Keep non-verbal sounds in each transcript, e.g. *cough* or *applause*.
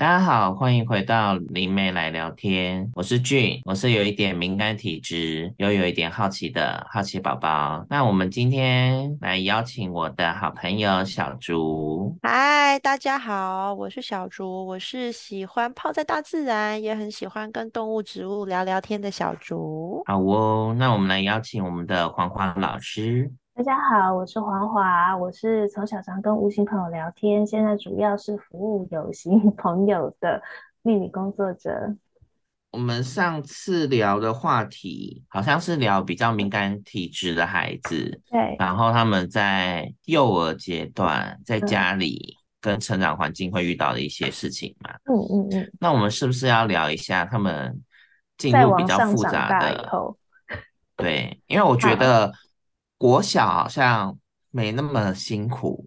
大家好，欢迎回到灵媒来聊天。我是俊，我是有一点敏感体质，又有一点好奇的好奇宝宝。那我们今天来邀请我的好朋友小竹。嗨，大家好，我是小竹，我是喜欢泡在大自然，也很喜欢跟动物、植物聊聊天的小竹。好哦，那我们来邀请我们的黄黄老师。大家好，我是黄华，我是从小常跟无形朋友聊天，现在主要是服务有形朋友的命理工作者。我们上次聊的话题好像是聊比较敏感体质的孩子，对，然后他们在幼儿阶段在家里跟成长环境会遇到的一些事情嘛。嗯嗯嗯。那我们是不是要聊一下他们进入比较复杂的？对，因为我觉得。*laughs* 国小好像没那么辛苦，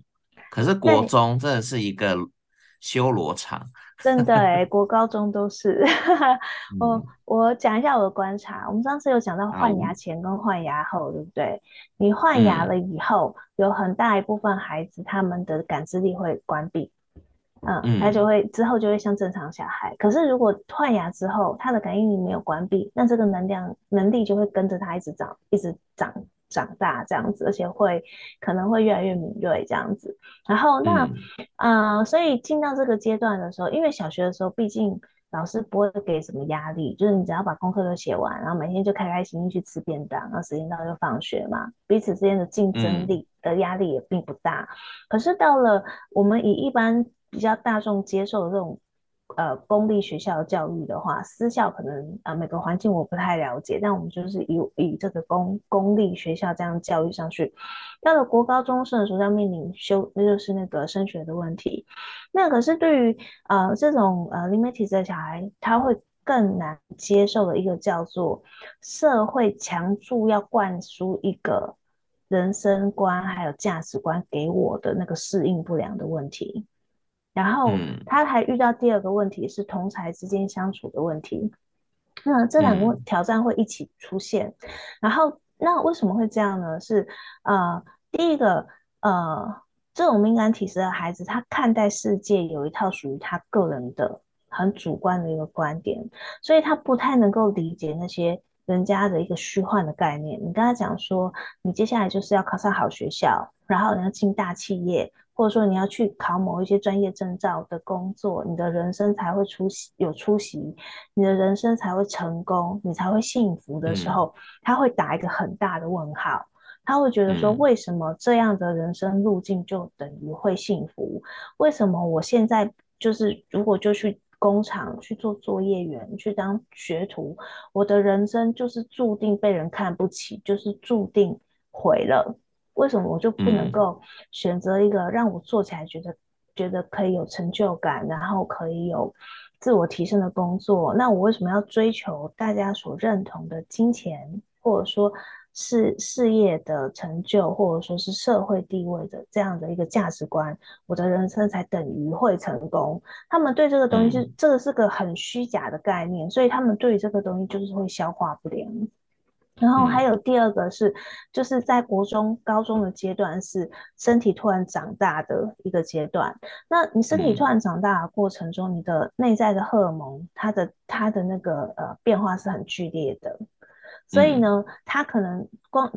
可是国中真的是一个修罗场。真的哎，*laughs* 国高中都是。*laughs* 我我讲一下我的观察，我们上次有讲到换牙前跟换牙后，对不对？你换牙了以后，嗯，有很大一部分孩子他们的感知力会关闭，嗯，他就会之后就会像正常小孩。可是如果换牙之后，他的感应力没有关闭，那这个能量能力就会跟着他一直长，一直长。长大这样子，而且会可能会越来越敏锐这样子。然后那啊、嗯呃，所以进到这个阶段的时候，因为小学的时候，毕竟老师不会给什么压力，就是你只要把功课都写完，然后每天就开开心心去吃便当，然后时间到就放学嘛，彼此之间的竞争力的压力也并不大。嗯、可是到了我们以一般比较大众接受的这种。呃，公立学校教育的话，私校可能呃每个环境我不太了解，但我们就是以以这个公公立学校这样教育上去，到了国高中生的时候要面临修，那就是那个升学的问题。那可是对于呃这种呃灵媒体质的小孩，他会更难接受的一个叫做社会强助要灌输一个人生观还有价值观给我的那个适应不良的问题。然后他还遇到第二个问题是同才之间相处的问题，那这两个挑战会一起出现。嗯、然后那为什么会这样呢？是呃，第一个呃，这种敏感体质的孩子，他看待世界有一套属于他个人的很主观的一个观点，所以他不太能够理解那些人家的一个虚幻的概念。你跟他讲说，你接下来就是要考上好学校，然后你要进大企业。或者说你要去考某一些专业证照的工作，你的人生才会出息，有出息，你的人生才会成功，你才会幸福的时候，嗯、他会打一个很大的问号。他会觉得说，为什么这样的人生路径就等于会幸福？嗯、为什么我现在就是如果就去工厂去做作业员，去当学徒，我的人生就是注定被人看不起，就是注定毁了。为什么我就不能够选择一个让我做起来觉得、嗯、觉得可以有成就感，然后可以有自我提升的工作？那我为什么要追求大家所认同的金钱，或者说事事业的成就，或者说是社会地位的这样的一个价值观？我的人生才等于会成功？他们对这个东西是、嗯、这个是个很虚假的概念，所以他们对于这个东西就是会消化不良。然后还有第二个是，嗯、就是在国中、高中的阶段是身体突然长大的一个阶段。那你身体突然长大的过程中，嗯、你的内在的荷尔蒙，它的它的那个呃变化是很剧烈的。所以呢，他可能光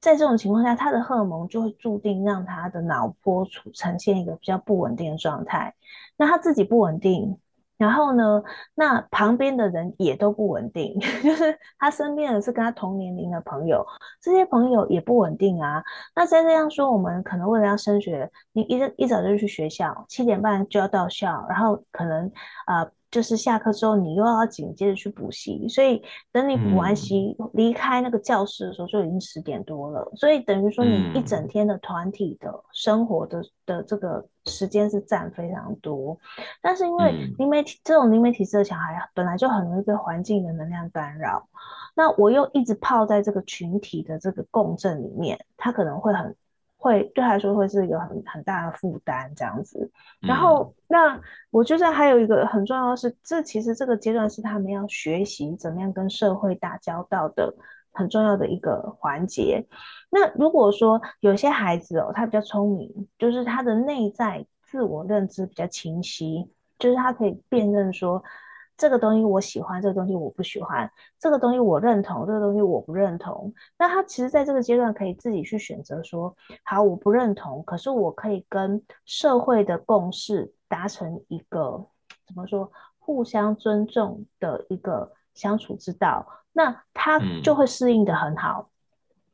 在这种情况下，他的荷尔蒙就会注定让他的脑波处呈现一个比较不稳定的状态。那他自己不稳定。然后呢，那旁边的人也都不稳定，*laughs* 就是他身边的是跟他同年龄的朋友，这些朋友也不稳定啊。那再这样说，我们可能为了要升学，你一一早就去学校，七点半就要到校，然后可能啊。就是下课之后，你又要紧接着去补习，所以等你补完习离开那个教室的时候，就已经十点多了。所以等于说，你一整天的团体的生活的的这个时间是占非常多。但是因为灵媒体这种灵媒体质的小孩本来就很容易被环境的能量干扰，那我又一直泡在这个群体的这个共振里面，他可能会很。会对他来说会是一个很很大的负担，这样子。然后，嗯、那我觉得还有一个很重要的是，这其实这个阶段是他们要学习怎么样跟社会打交道的很重要的一个环节。那如果说有些孩子哦，他比较聪明，就是他的内在自我认知比较清晰，就是他可以辨认说，这个东西我喜欢，这个东西我不喜欢，这个东西我认同，这个东西我不认同。那他其实在这个阶段可以自己去选择说，好，我不认同，可是我可以跟社会的共识达成一个怎么说，互相尊重的一个相处之道，那他就会适应的很好。嗯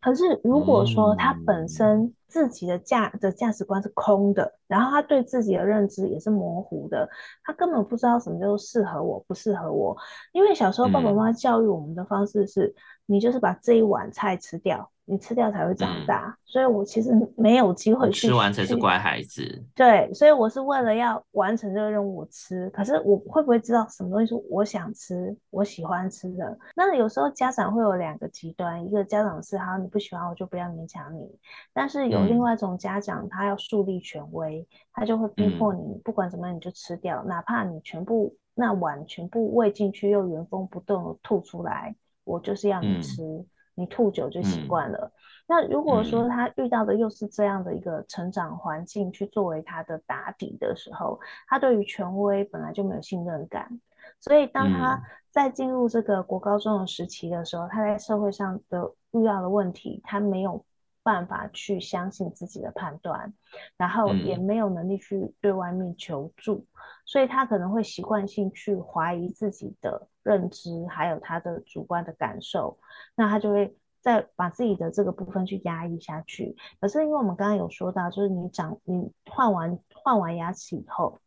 可是，如果说他本身自己的价的价值观是空的，然后他对自己的认知也是模糊的，他根本不知道什么叫做适合我，不适合我。因为小时候爸爸妈妈教育我们的方式是，你就是把这一碗菜吃掉。你吃掉才会长大，嗯、所以我其实没有机会去吃完才是乖孩子。对，所以我是为了要完成这个任务我吃，可是我会不会知道什么东西是我想吃、我喜欢吃的？那有时候家长会有两个极端，一个家长是好，你不喜欢我就不要勉强你，但是有另外一种家长，他要树立权威，嗯、他就会逼迫你，不管怎么样你就吃掉，嗯、哪怕你全部那碗全部喂进去又原封不动的吐出来，我就是要你吃。嗯你吐酒就习惯了。嗯、那如果说他遇到的又是这样的一个成长环境，去作为他的打底的时候，他对于权威本来就没有信任感，所以当他在进入这个国高中的时期的时候，他在社会上的遇到的问题，他没有办法去相信自己的判断，然后也没有能力去对外面求助，所以他可能会习惯性去怀疑自己的。认知还有他的主观的感受，那他就会再把自己的这个部分去压抑下去。可是因为我们刚刚有说到，就是你长你换完换完牙齿以后，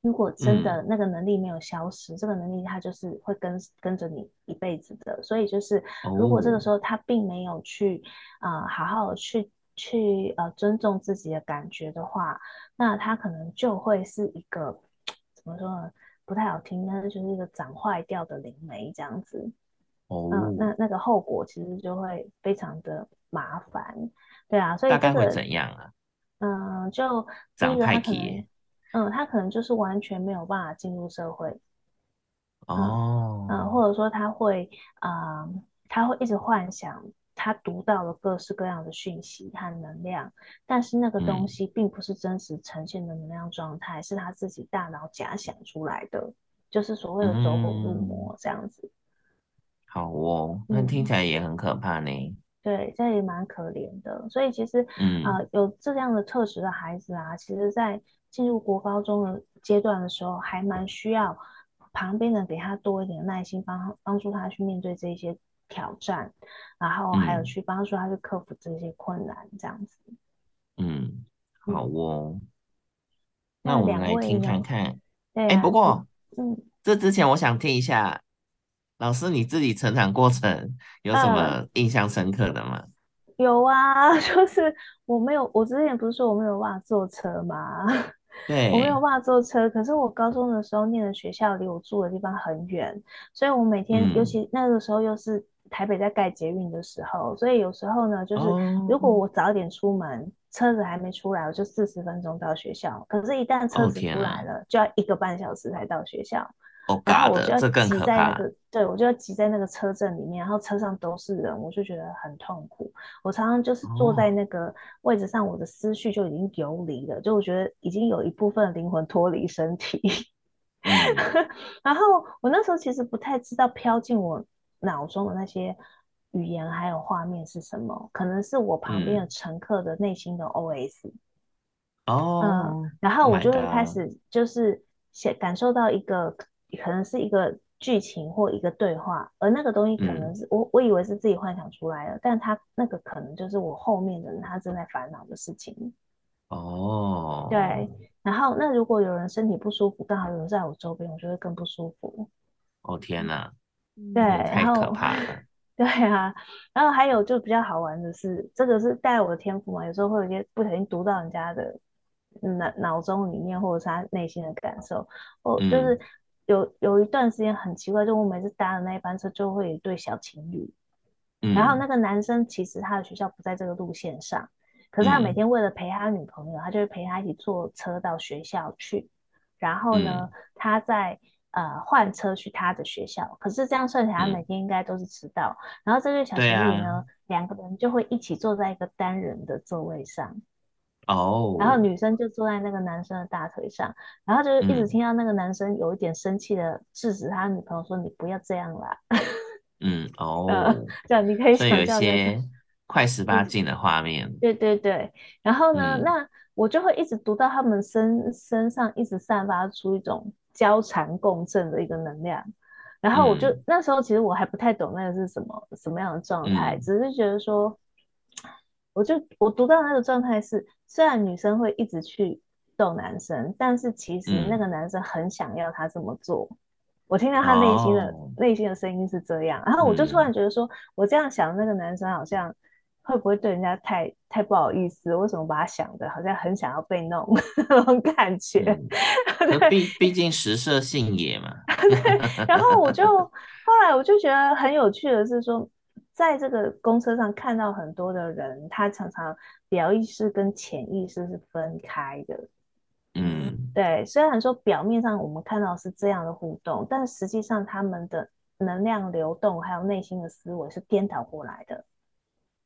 如果真的那个能力没有消失，嗯、这个能力它就是会跟跟着你一辈子的。所以就是如果这个时候他并没有去啊、呃、好好去去呃尊重自己的感觉的话，那他可能就会是一个怎么说呢？不太好听，但是就是一个长坏掉的灵媒这样子。哦、嗯，那那个后果其实就会非常的麻烦，对啊，所以、这个、大概会怎样啊？嗯，就长太皮，嗯，他可能就是完全没有办法进入社会。哦，嗯，或者说他会啊、嗯，他会一直幻想。他读到了各式各样的讯息和能量，但是那个东西并不是真实呈现的能量状态，嗯、是他自己大脑假想出来的，就是所谓的走火入魔这样子。好哦，那听起来也很可怕呢。嗯、对，这也蛮可怜的。所以其实，嗯、呃，有这样的特质的孩子啊，其实在进入国高中的阶段的时候，还蛮需要旁边人给他多一点耐心，帮帮助他去面对这些。挑战，然后还有去帮助他去克服这些困难，这样子。嗯，好哦。嗯、那我们来听看看。哎、啊，不过，嗯，这之前我想听一下，老师你自己成长过程有什么印象深刻的吗？嗯、有啊，*laughs* 就是我没有，我之前不是说我没有办法坐车吗？对，*laughs* 我没有办法坐车，可是我高中的时候念的学校离我住的地方很远，所以我每天，嗯、尤其那个时候又是。台北在盖捷运的时候，所以有时候呢，就是如果我早点出门，哦、车子还没出来，我就四十分钟到学校。可是，一旦车子出来了，哦、就要一个半小时才到学校。哦、然后我就要挤在那个，对，我就要挤在那个车阵里面，然后车上都是人，我就觉得很痛苦。我常常就是坐在那个位置上，我的思绪就已经游离了，哦、就我觉得已经有一部分灵魂脱离身体。*laughs* 嗯、然后我那时候其实不太知道飘进我。脑中的那些语言还有画面是什么？可能是我旁边的乘客的内心的 OS。哦，嗯，然后我就会开始就是感感受到一个可能是一个剧情或一个对话，而那个东西可能是、嗯、我我以为是自己幻想出来的，但他那个可能就是我后面的人他正在烦恼的事情。哦，对，然后那如果有人身体不舒服，刚好有人在我周边，我就会更不舒服。哦天哪！对，然后 *laughs* 对啊，然后还有就比较好玩的是，这个是带我的天赋嘛，有时候会有一些不小心读到人家的脑脑中里面，或者是他内心的感受。哦，就是有有一段时间很奇怪，就我每次搭的那一班车，就会有一对小情侣，嗯、然后那个男生其实他的学校不在这个路线上，可是他每天为了陪他女朋友，他就会陪他一起坐车到学校去，然后呢，嗯、他在。呃，换车去他的学校，可是这样算起来，他每天应该都是迟到。嗯、然后这对小情侣呢，两、啊、个人就会一起坐在一个单人的座位上。哦，然后女生就坐在那个男生的大腿上，然后就一直听到那个男生有一点生气的制止他女朋友说：“你不要这样啦。*laughs* ”嗯，哦，这样你可以想象一些快十八禁的画面。对对对，然后呢，嗯、那我就会一直读到他们身身上一直散发出一种交缠共振的一个能量，然后我就、嗯、那时候其实我还不太懂那个是什么什么样的状态，嗯、只是觉得说。我就我读到那个状态是，虽然女生会一直去逗男生，但是其实那个男生很想要她这么做。嗯、我听到他内心的、哦、内心的声音是这样，然后我就突然觉得说，嗯、我这样想，那个男生好像会不会对人家太太不好意思？为什么把他想的好像很想要被弄 *laughs* 那种感觉？*laughs* 毕、嗯、毕竟食色性也嘛。*laughs* 对，然后我就后来我就觉得很有趣的是说。在这个公车上看到很多的人，他常常表意识跟潜意识是分开的。嗯，对。虽然说表面上我们看到是这样的互动，但实际上他们的能量流动还有内心的思维是颠倒过来的。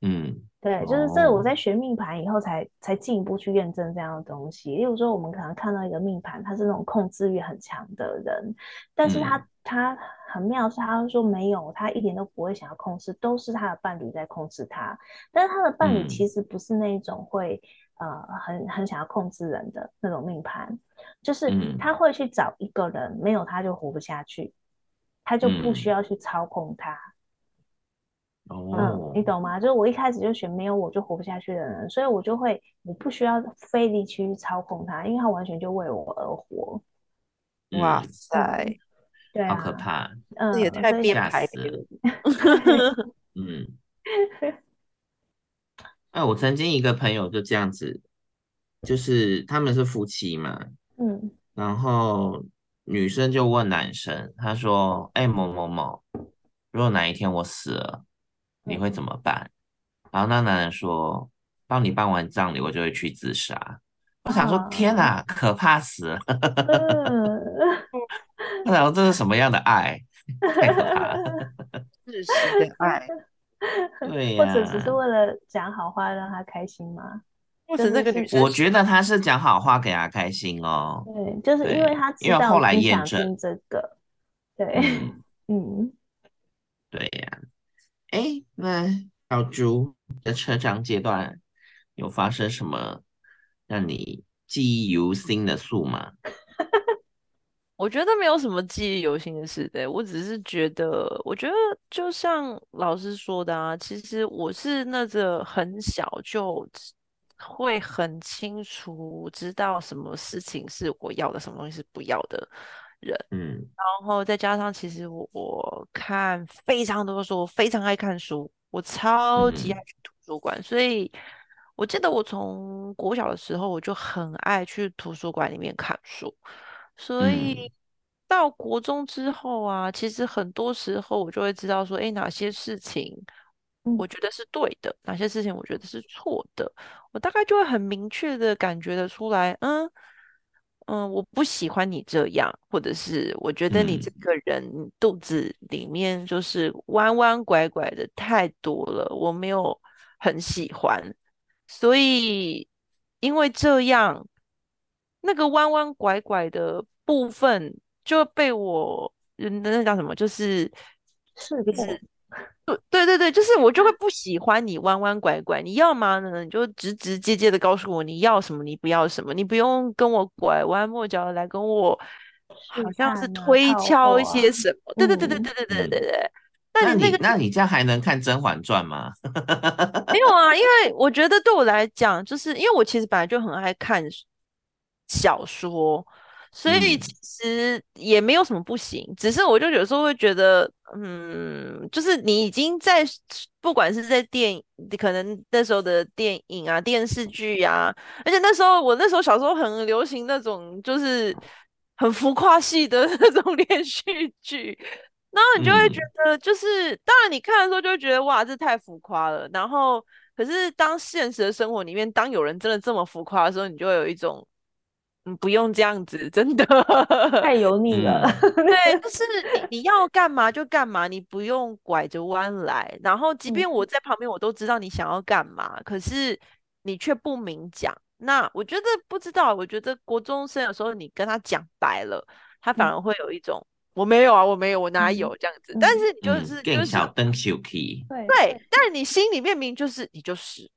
嗯，对，就是这我在学命盘以后才才进一步去验证这样的东西。例如说，我们可能看到一个命盘，他是那种控制欲很强的人，但是他、嗯、他。很妙是，他说没有，他一点都不会想要控制，都是他的伴侣在控制他。但是他的伴侣其实不是那种会、嗯、呃很很想要控制人的那种命盘，就是他会去找一个人，没有他就活不下去，他就不需要去操控他。哦、嗯嗯，你懂吗？就是我一开始就选没有我就活不下去的人，所以我就会我不需要费力去操控他，因为他完全就为我而活。哇塞！嗯对啊，好可怕！嗯，这也太变态了。*laughs* *laughs* 嗯，*laughs* 哎，我曾经一个朋友就这样子，就是他们是夫妻嘛，嗯，然后女生就问男生，他说：“哎，某某某，如果哪一天我死了，你会怎么办？”嗯，然后那男人说：“帮你办完葬礼，我就会去自杀。”我想说：“天哪，可怕死了！”然后这是什么样的爱？太可怕了！*laughs* 自私的爱，*laughs* 对呀、啊，或者只是为了讲好话让他开心吗？或者那个女生，我觉得他是讲好话给他开心哦。对，就是因为他知道因为后来验证这个，对，嗯，嗯对呀、啊。哎，那小猪的成长阶段有发生什么让你记忆犹新的事吗？*laughs* 我觉得没有什么记忆犹新的事，对，我只是觉得，我觉得就像老师说的啊，其实我是那个很小就会很清楚知道什么事情是我要的，什么东西是不要的人，嗯，然后再加上其实我，我看非常多的书，我非常爱看书，我超级爱去图书馆，嗯，所以我记得我从国小的时候我就很爱去图书馆里面看书。所以到国中之后啊，其实很多时候我就会知道说，诶，哪些事情我觉得是对的，哪些事情我觉得是错的，我大概就会很明确的感觉得出来，嗯嗯，我不喜欢你这样，或者是我觉得你这个人肚子里面就是弯弯拐拐的太多了，我没有很喜欢，所以因为这样。那个弯弯拐拐的部分就被我，那，那叫什么？就是是是，对对对对，就是我就会不喜欢你弯弯拐拐。你要吗呢？你就直直接接的告诉我你要什么，你不要什么，你不用跟我拐弯抹角的来跟我，好像是推敲一些什么。对对对对对对对对对。那你那个，那你这样还能看《甄嬛传》吗？*laughs* 没有啊，因为我觉得对我来讲，就是因为我其实本来就很爱看。小说，所以其实也没有什么不行，嗯、只是我就有时候会觉得，嗯，就是你已经在，不管是在电，可能那时候的电影啊、电视剧啊，而且那时候我那时候小时候很流行那种就是很浮夸系的 *laughs* 那种连续剧，然后你就会觉得，就是、嗯、当然你看的时候就会觉得哇，这太浮夸了，然后可是当现实的生活里面，当有人真的这么浮夸的时候，你就会有一种。嗯，不用这样子，真的太 *laughs* 油腻了。对，就是你你要干嘛就干嘛，你不用拐着弯来。然后，即便我在旁边，我都知道你想要干嘛，嗯、可是你却不明讲。那我觉得不知道，我觉得国中生有时候你跟他讲白了，他反而会有一种、嗯、我没有啊，我没有，我哪有这样子。嗯、但是你就是、嗯、就是小灯小 key，对对，但是你心里面明明就是你就是。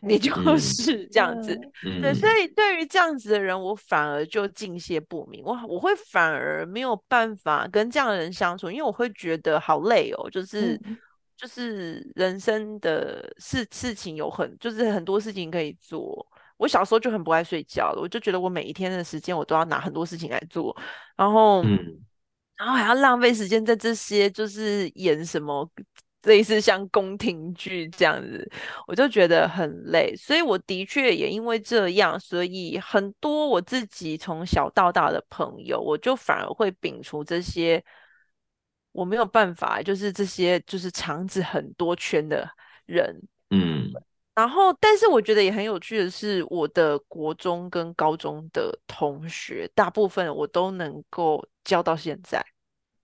*laughs* 你就是这样子，嗯、对，所以对于这样子的人，我反而就敬谢不明，我我会反而没有办法跟这样的人相处，因为我会觉得好累哦，就是、嗯、就是人生的事事情有很，就是很多事情可以做。我小时候就很不爱睡觉了，我就觉得我每一天的时间我都要拿很多事情来做，然后，嗯、然后还要浪费时间在这些，就是演什么。类似像宫廷剧这样子，我就觉得很累，所以我的确也因为这样，所以很多我自己从小到大的朋友，我就反而会摒除这些，我没有办法，就是这些就是肠子很多圈的人，嗯，然后但是我觉得也很有趣的是，我的国中跟高中的同学，大部分我都能够交到现在，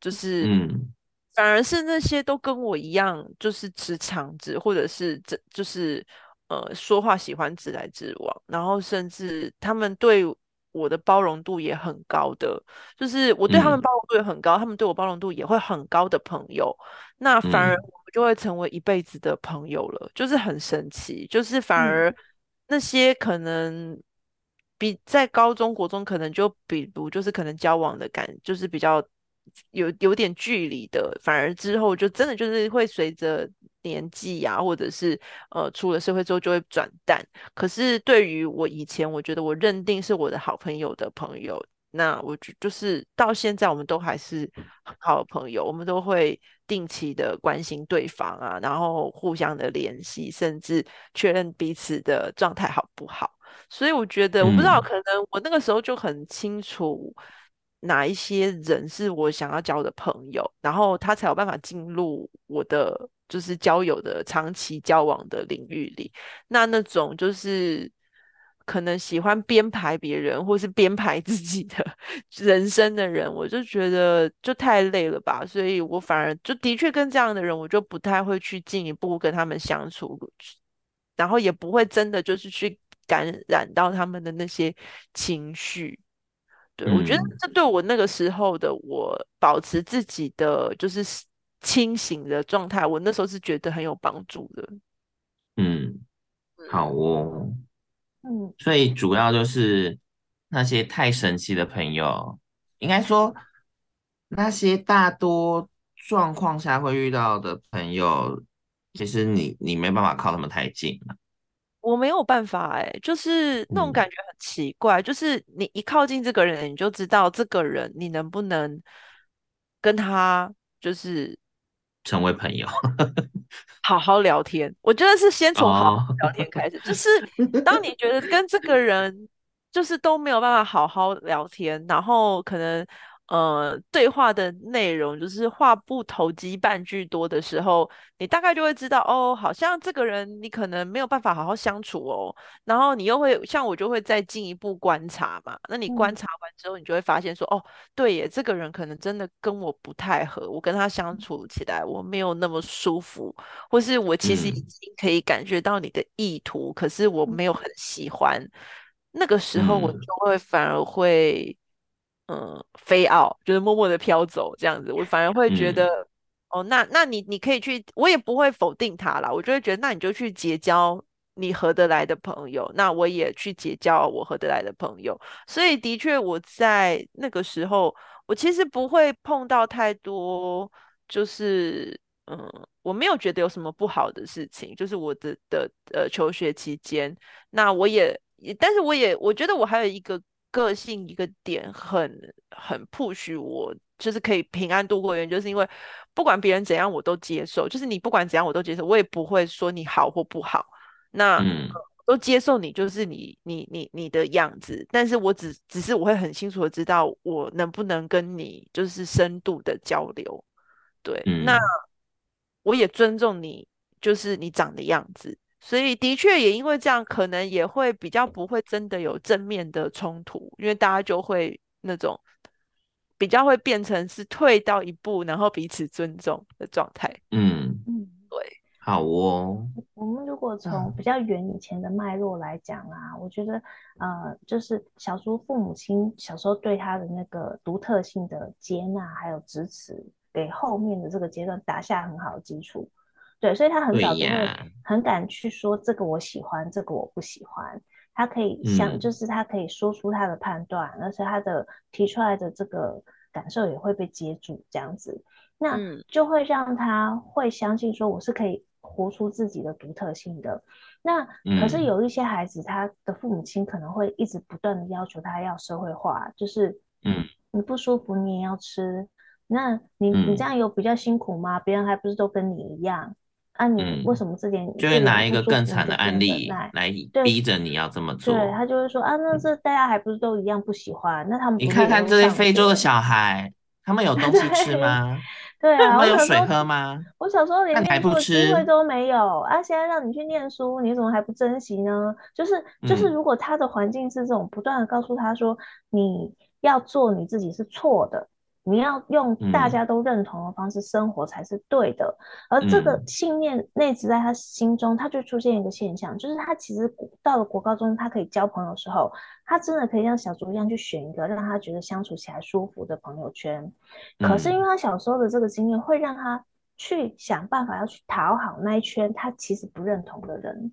就是嗯。反而是那些都跟我一样，就是直肠子，或者是这就是呃说话喜欢直来直往，然后甚至他们对我的包容度也很高的，就是我对他们包容度也很高，嗯、他们对我包容度也会很高的朋友，那反而我们就会成为一辈子的朋友了，嗯、就是很神奇，就是反而那些可能比在高中国中可能就比如就是可能交往的感，就是比较。有有点距离的，反而之后就真的就是会随着年纪呀、啊，或者是呃出了社会之后就会转淡。可是对于我以前，我觉得我认定是我的好朋友的朋友，那我就就是到现在我们都还是很好的朋友，我们都会定期的关心对方啊，然后互相的联系，甚至确认彼此的状态好不好。所以我觉得，我不知道，可能我那个时候就很清楚。哪一些人是我想要交的朋友，然后他才有办法进入我的就是交友的长期交往的领域里。那那种就是可能喜欢编排别人或是编排自己的人生的人，我就觉得就太累了吧。所以我反而就的确跟这样的人，我就不太会去进一步跟他们相处，然后也不会真的就是去感染到他们的那些情绪。对，我觉得这对我那个时候的我保持自己的就是清醒的状态，我那时候是觉得很有帮助的。嗯，好哦。嗯，所以主要就是那些太神奇的朋友，应该说那些大多状况下会遇到的朋友，其实你你没办法靠他们太近了。我没有办法哎、欸，就是那种感觉很奇怪，嗯、就是你一靠近这个人，你就知道这个人你能不能跟他就是成为朋友，*laughs* 好好聊天。我觉得是先从好好聊天开始，哦、就是当你觉得跟这个人就是都没有办法好好聊天，然后可能。呃，对话的内容就是话不投机半句多的时候，你大概就会知道哦，好像这个人你可能没有办法好好相处哦。然后你又会像我就会再进一步观察嘛。那你观察完之后，你就会发现说，嗯、哦，对耶，这个人可能真的跟我不太合，我跟他相处起来我没有那么舒服，或是我其实已经可以感觉到你的意图，嗯、可是我没有很喜欢。那个时候我就会反而会。嗯，飞傲就是默默的飘走这样子，我反而会觉得，嗯、哦，那那你你可以去，我也不会否定他啦，我就会觉得，那你就去结交你合得来的朋友，那我也去结交我合得来的朋友。所以的确，我在那个时候，我其实不会碰到太多，就是嗯，我没有觉得有什么不好的事情，就是我的的呃求学期间，那我也，但是我也我觉得我还有一个。个性一个点很很 push 我，就是可以平安度过原因，就是因为不管别人怎样我都接受，就是你不管怎样我都接受，我也不会说你好或不好，那、嗯、都接受你就是你你你你的样子，但是我只只是我会很清楚的知道我能不能跟你就是深度的交流，对，嗯、那我也尊重你，就是你长的样子。所以的确也因为这样，可能也会比较不会真的有正面的冲突，因为大家就会那种比较会变成是退到一步，然后彼此尊重的状态。嗯嗯，对，好哦。我们如果从比较远以前的脉络来讲啊，嗯、我觉得呃，就是小叔父母亲小时候对他的那个独特性的接纳还有支持，给后面的这个阶段打下很好的基础。对，所以他很早就会很敢去说这个我喜欢，这个我不喜欢。他可以想，嗯、就是他可以说出他的判断，而且他的提出来的这个感受也会被接住，这样子，那就会让他会相信说我是可以活出自己的独特性的。那可是有一些孩子，他的父母亲可能会一直不断的要求他要社会化，就是嗯，你不舒服你也要吃，那你你这样有比较辛苦吗？别人还不是都跟你一样？啊，你为什么这点就会拿一个更惨的案例来逼着你要这么做？对，他就会说啊，那这大家还不是都一样不喜欢？那他们你看看这些非洲的小孩，他们有东西吃吗？对啊，他们有水喝吗？我小时候连念书的机会都没有啊，现在让你去念书，你怎么还不珍惜呢？就是就是，如果他的环境是这种不断的告诉他说，你要做你自己是错的。你要用大家都认同的方式生活才是对的，嗯、而这个信念内置在他心中，他就出现一个现象，就是他其实到了国高中，他可以交朋友的时候，他真的可以像小竹一样去选一个让他觉得相处起来舒服的朋友圈。可是因为他小时候的这个经验，会让他去想办法要去讨好那一圈他其实不认同的人。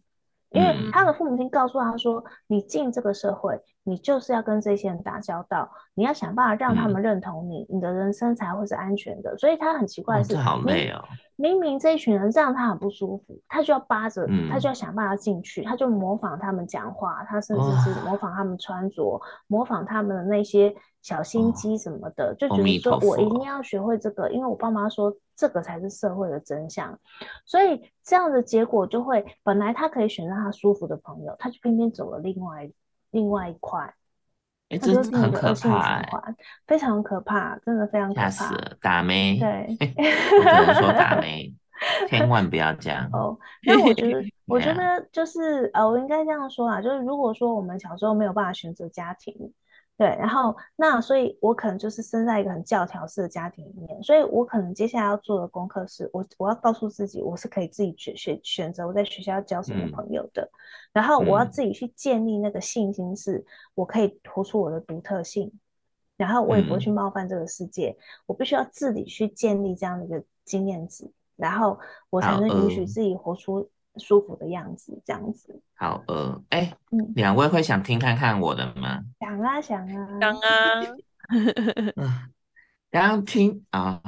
因为他的父母亲告诉他说：“你进这个社会，你就是要跟这些人打交道，你要想办法让他们认同你，你的人生才会是安全的。”所以他很奇怪的是，好累哦。明明这一群人让他很不舒服，他就要扒着，他就要想办法进去，他就模仿他们讲话，他甚至是模仿他们穿着，模仿他们的那些。小心机什么的，就觉得说我一定要学会这个，因为我爸妈说这个才是社会的真相，所以这样的结果就会，本来他可以选择他舒服的朋友，他就偏偏走了另外另外一块，哎、欸，这是很可怕，非常可怕，真的非常可怕，吓死了，打咩？对，*laughs* *laughs* 我只能说打咩，千万不要这样哦。那我觉得，*laughs* 我觉得就是呃，我应该这样说啊，就是如果说我们小时候没有办法选择家庭。对，然后那所以，我可能就是生在一个很教条式的家庭里面，所以我可能接下来要做的功课是，我我要告诉自己，我是可以自己选选选择我在学校要交什么朋友的，嗯、然后我要自己去建立那个信心，是我可以活出我的独特性，然后我也不会去冒犯这个世界，嗯、我必须要自己去建立这样的一个经验值，然后我才能允许自己活出。舒服的样子，这样子。好呃，哎、欸，嗯，两位会想听看看我的吗？想啊，想啊，想啊。嗯，*laughs* 刚刚听啊，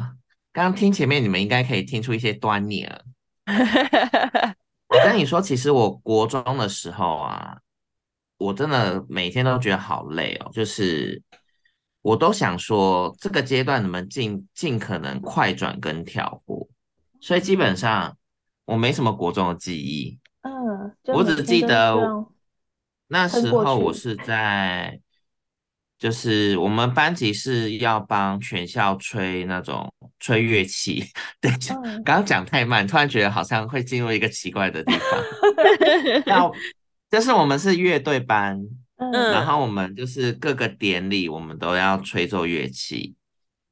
刚刚听前面，你们应该可以听出一些端倪了。*laughs* 我跟你说，其实我国中的时候啊，我真的每天都觉得好累哦，就是我都想说，这个阶段你们尽尽可能快转跟跳过，所以基本上。我没什么国中的记忆，嗯，我只记得那时候我是在，就是我们班级是要帮全校吹那种吹乐器，对，刚刚讲太慢，突然觉得好像会进入一个奇怪的地方，*laughs* 要就是我们是乐队班，嗯，然后我们就是各个典礼我们都要吹奏乐器，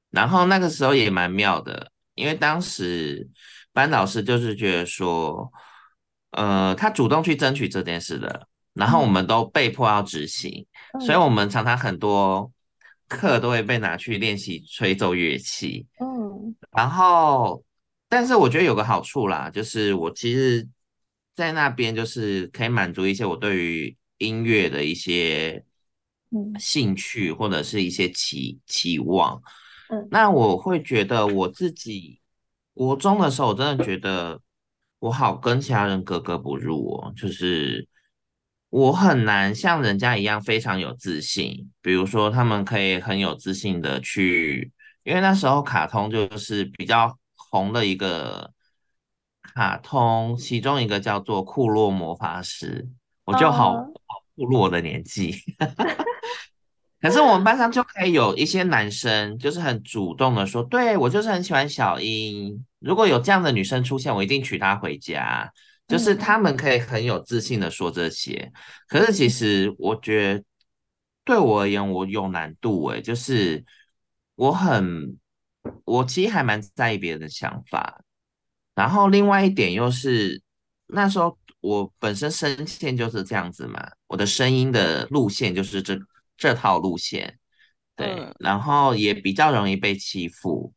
然后那个时候也蛮妙的，因为当时。班导师就是觉得说，呃，他主动去争取这件事的，然后我们都被迫要执行，嗯、所以我们常常很多课都会被拿去练习吹奏乐器。嗯，然后，但是我觉得有个好处啦，就是我其实，在那边就是可以满足一些我对于音乐的一些兴趣或者是一些期期望。嗯，那我会觉得我自己。国中的时候，我真的觉得我好跟其他人格格不入哦，就是我很难像人家一样非常有自信。比如说，他们可以很有自信的去，因为那时候卡通就是比较红的一个卡通，其中一个叫做《库洛魔法师》，我就好好部落的年纪。*laughs* 可是我们班上就可以有一些男生，就是很主动的说，对，我就是很喜欢小英，如果有这样的女生出现，我一定娶她回家。就是他们可以很有自信的说这些。可是其实我觉得对我而言，我有难度诶，就是我很，我其实还蛮在意别人的想法。然后另外一点又是那时候我本身声线就是这样子嘛，我的声音的路线就是这这套路线，对，嗯、然后也比较容易被欺负，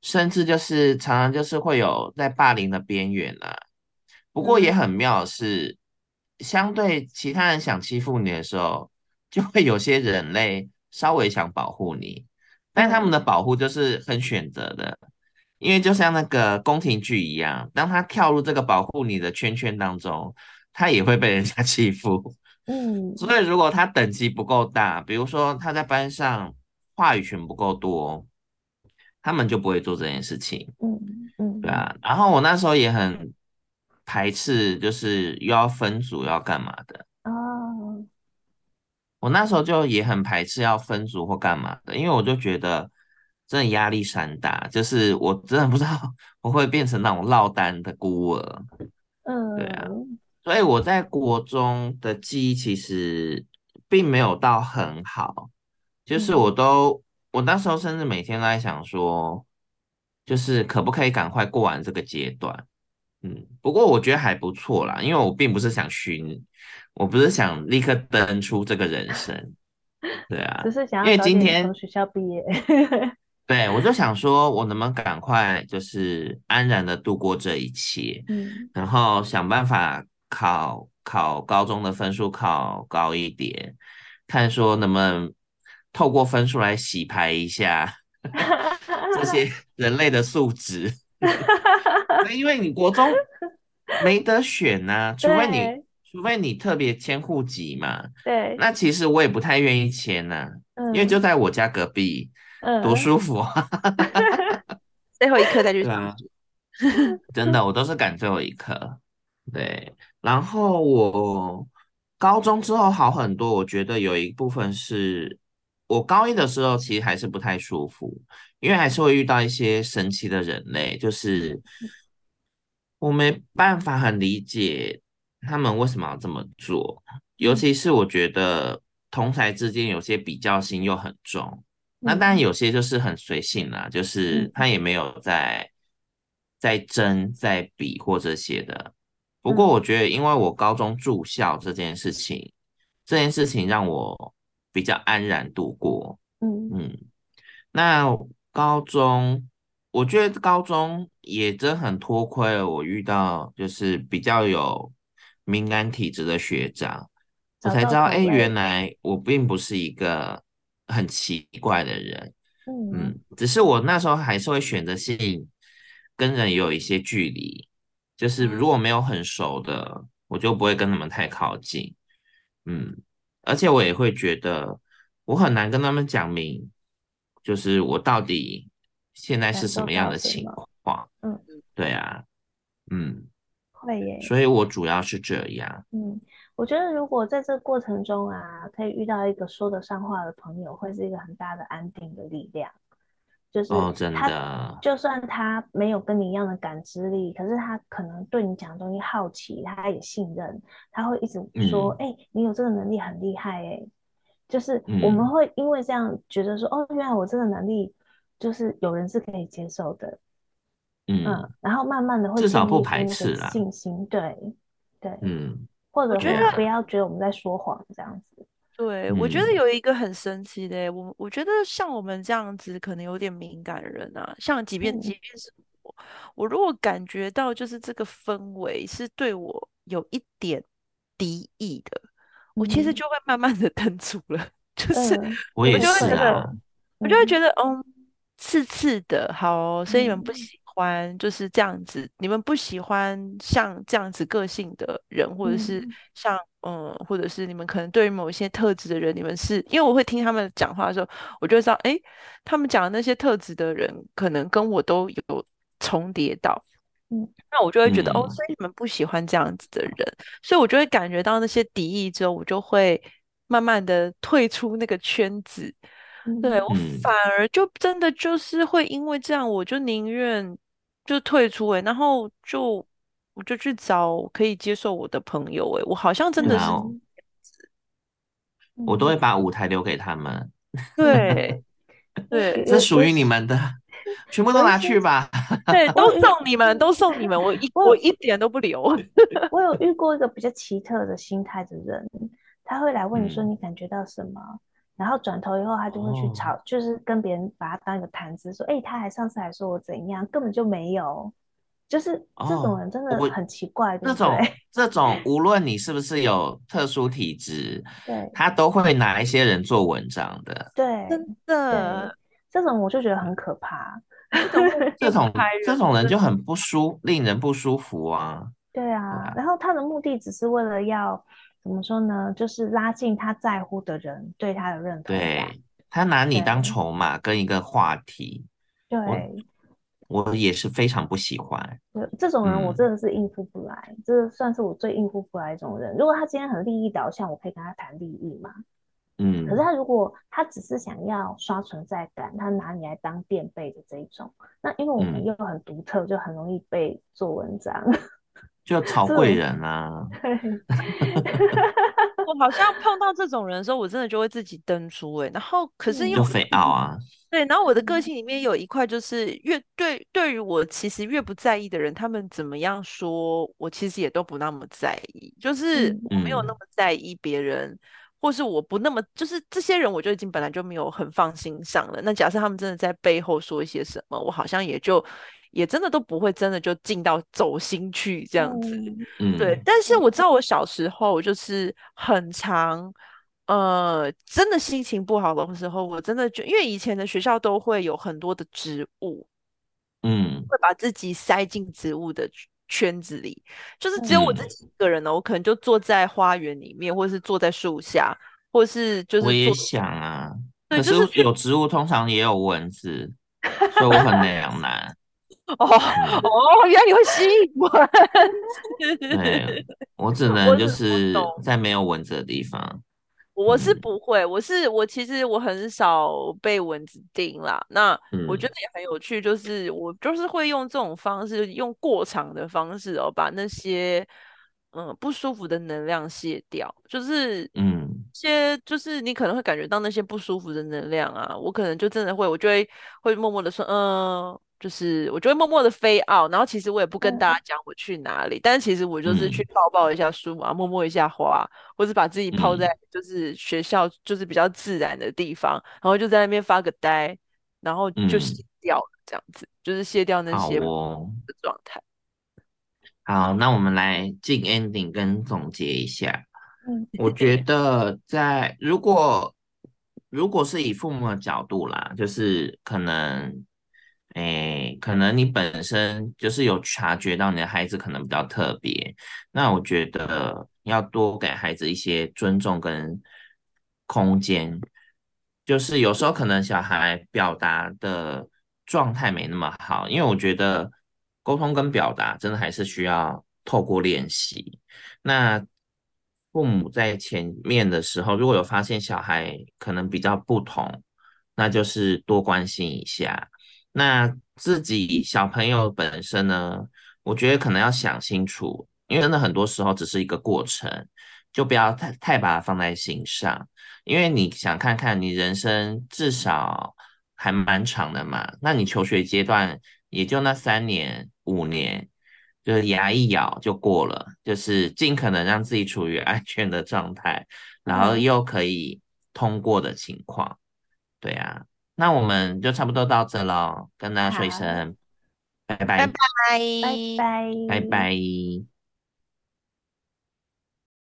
甚至就是常常就是会有在霸凌的边缘啊。不过也很妙的是，嗯、相对其他人想欺负你的时候，就会有些人类稍微想保护你，但他们的保护就是很选择的。因为就像那个宫廷剧一样，当他跳入这个保护你的圈圈当中，他也会被人家 *laughs* 欺负。嗯，所以如果他等级不够大，比如说他在班上话语权不够多，他们就不会做这件事情。嗯嗯，对啊。然后我那时候也很排斥，就是又要分组要干嘛的。哦，我那时候就也很排斥要分组或干嘛的，因为我就觉得。真的压力山大，就是我真的不知道 *laughs* 我会变成那种落单的孤儿。嗯，对啊，所以我在国中的记忆其实并没有到很好，就是我都我那时候甚至每天都在想说，就是可不可以赶快过完这个阶段。嗯，不过我觉得还不错啦，因为我并不是想寻，我不是想立刻登出这个人生。对啊，只是想要早点从学校毕业。*laughs* 对，我就想说，我能不能赶快就是安然的度过这一切，嗯，然后想办法考考高中的分数考高一点，看说能不能透过分数来洗牌一下 *laughs* 这些人类的素质，*laughs* 因为你国中没得选呐、啊，除非你除非你特别迁户籍嘛，对，那其实我也不太愿意迁呐、啊，嗯、因为就在我家隔壁。多舒服啊！*laughs* 最后一刻再去上、啊，真的，我都是赶最后一刻。对，然后我高中之后好很多，我觉得有一部分是我高一的时候其实还是不太舒服，因为还是会遇到一些神奇的人类，就是我没办法很理解他们为什么要这么做，尤其是我觉得同侪之间有些比较心又很重。那当然有些就是很随性啦，就是他也没有在在争在比或这些的。不过我觉得，因为我高中住校这件事情，这件事情让我比较安然度过。嗯嗯。那高中，我觉得高中也真很多亏了，我遇到就是比较有敏感体质的学长，我才知道，哎，原来我并不是一个。很奇怪的人，嗯，嗯，只是我那时候还是会选择性跟人有一些距离，就是如果没有很熟的，我就不会跟他们太靠近，嗯，而且我也会觉得我很难跟他们讲明，就是我到底现在是什么样的情况，嗯，对啊，嗯，会耶，所以我主要是这样，嗯。我觉得，如果在这个过程中啊，可以遇到一个说得上话的朋友，会是一个很大的安定的力量。就是他，哦、真的，就算他没有跟你一样的感知力，可是他可能对你讲的东西好奇，他也信任，他会一直说：“哎、嗯欸，你有这个能力很厉害。”哎，就是我们会因为这样觉得说：“嗯、哦，原来我这个能力就是有人是可以接受的。嗯”嗯，然后慢慢的会至少不排斥啦，信心，对对，嗯。或者觉得不要觉得我们在说谎这样子。对，嗯、我觉得有一个很神奇的，我我觉得像我们这样子可能有点敏感的人啊，像即便即便是我，嗯、我如果感觉到就是这个氛围是对我有一点敌意的，嗯、我其实就会慢慢的淡出了，*laughs* 就是我也是啊，我就会觉得嗯，刺刺的，好，所以你们不行。欢就是这样子，你们不喜欢像这样子个性的人，或者是像嗯，嗯，或者是你们可能对于某一些特质的人，你们是因为我会听他们讲话的时候，我就会知道，哎，他们讲的那些特质的人，可能跟我都有重叠到，嗯，那我就会觉得，嗯、哦，所以你们不喜欢这样子的人，所以我就会感觉到那些敌意之后，我就会慢慢的退出那个圈子。对，我。反而就真的就是会因为这样，我就宁愿就退出哎、欸，然后就我就去找可以接受我的朋友哎、欸，我好像真的是，我都会把舞台留给他们。对 *laughs* 对，这属于你们的，全部都拿去吧。对，都 *laughs* 送你们，都送你们，我一我，一点都不留。我有遇过一个比较奇特的心态的人，他会来问你说你感觉到什么，嗯、然后转头以后他就会去吵，哦、就是跟别人把他当一个谈资，说，哎、欸，他还上次还说我怎样，根本就没有。就是这种人真的很奇怪，这种这种无论你是不是有特殊体质，*laughs* 对，他都会拿一些人做文章的。对，真的，这种我就觉得很可怕。*laughs* 这种这种人就很不舒，令人不舒服啊。对啊，然后他的目的只是为了要怎么说呢？就是拉近他在乎的人对他的认同。对，他拿你当筹码跟一个话题。对。我也是非常不喜欢，对这种人，我真的是应付不来，嗯、这算是我最应付不来一种人。如果他今天很利益导向，我可以跟他谈利益嘛。嗯，可是他如果他只是想要刷存在感，他拿你来当垫背的这一种，那因为我们又很独特，嗯、就很容易被做文章。就曹贵人啊！*laughs* *laughs* 我好像碰到这种人的时候，我真的就会自己登出哎、欸。然后可是因为肥傲啊，对，然后我的个性里面有一块就是越对对于我其实越不在意的人，他们怎么样说我其实也都不那么在意，就是我没有那么在意别人，嗯、或是我不那么就是这些人，我就已经本来就没有很放心上了。那假设他们真的在背后说一些什么，我好像也就。也真的都不会真的就进到走心去这样子，嗯，对。但是我知道我小时候就是很长，呃，真的心情不好的时候，我真的就因为以前的学校都会有很多的植物，嗯，会把自己塞进植物的圈子里，就是只有我自己一个人呢，我可能就坐在花园里面，或者是坐在树下，或是就是。我也想啊，可是有植物通常也有蚊子，所以我很两难。*laughs* 哦哦，原来你会吸引蚊子。*laughs* 对，我只能就是在没有蚊子的地方。我是不会，我是我其实我很少被蚊子叮啦。那我觉得也很有趣，就是我就是会用这种方式，用过场的方式哦，把那些嗯不舒服的能量卸掉。就是嗯，些就是你可能会感觉到那些不舒服的能量啊，我可能就真的会，我就会会默默的说嗯。就是我就会默默的飞奥，然后其实我也不跟大家讲我去哪里，嗯、但是其实我就是去抱抱一下书嘛，摸摸一下花，或者把自己泡在就是学校就是比较自然的地方，嗯、然后就在那边发个呆，然后就卸掉了这样子，嗯、就是卸掉那些的状态。好，那我们来进 ending 跟总结一下。嗯，我 *laughs* 觉得在如果如果是以父母的角度啦，就是可能。哎，可能你本身就是有察觉到你的孩子可能比较特别，那我觉得要多给孩子一些尊重跟空间。就是有时候可能小孩表达的状态没那么好，因为我觉得沟通跟表达真的还是需要透过练习。那父母在前面的时候，如果有发现小孩可能比较不同，那就是多关心一下。那自己小朋友本身呢，我觉得可能要想清楚，因为真的很多时候只是一个过程，就不要太太把它放在心上。因为你想看看，你人生至少还蛮长的嘛，那你求学阶段也就那三年五年，就是牙一咬就过了，就是尽可能让自己处于 *laughs* 安全的状态，然后又可以通过的情况，对啊。那我们就差不多到这了，跟大家说一声，拜拜，拜拜，拜拜，拜拜。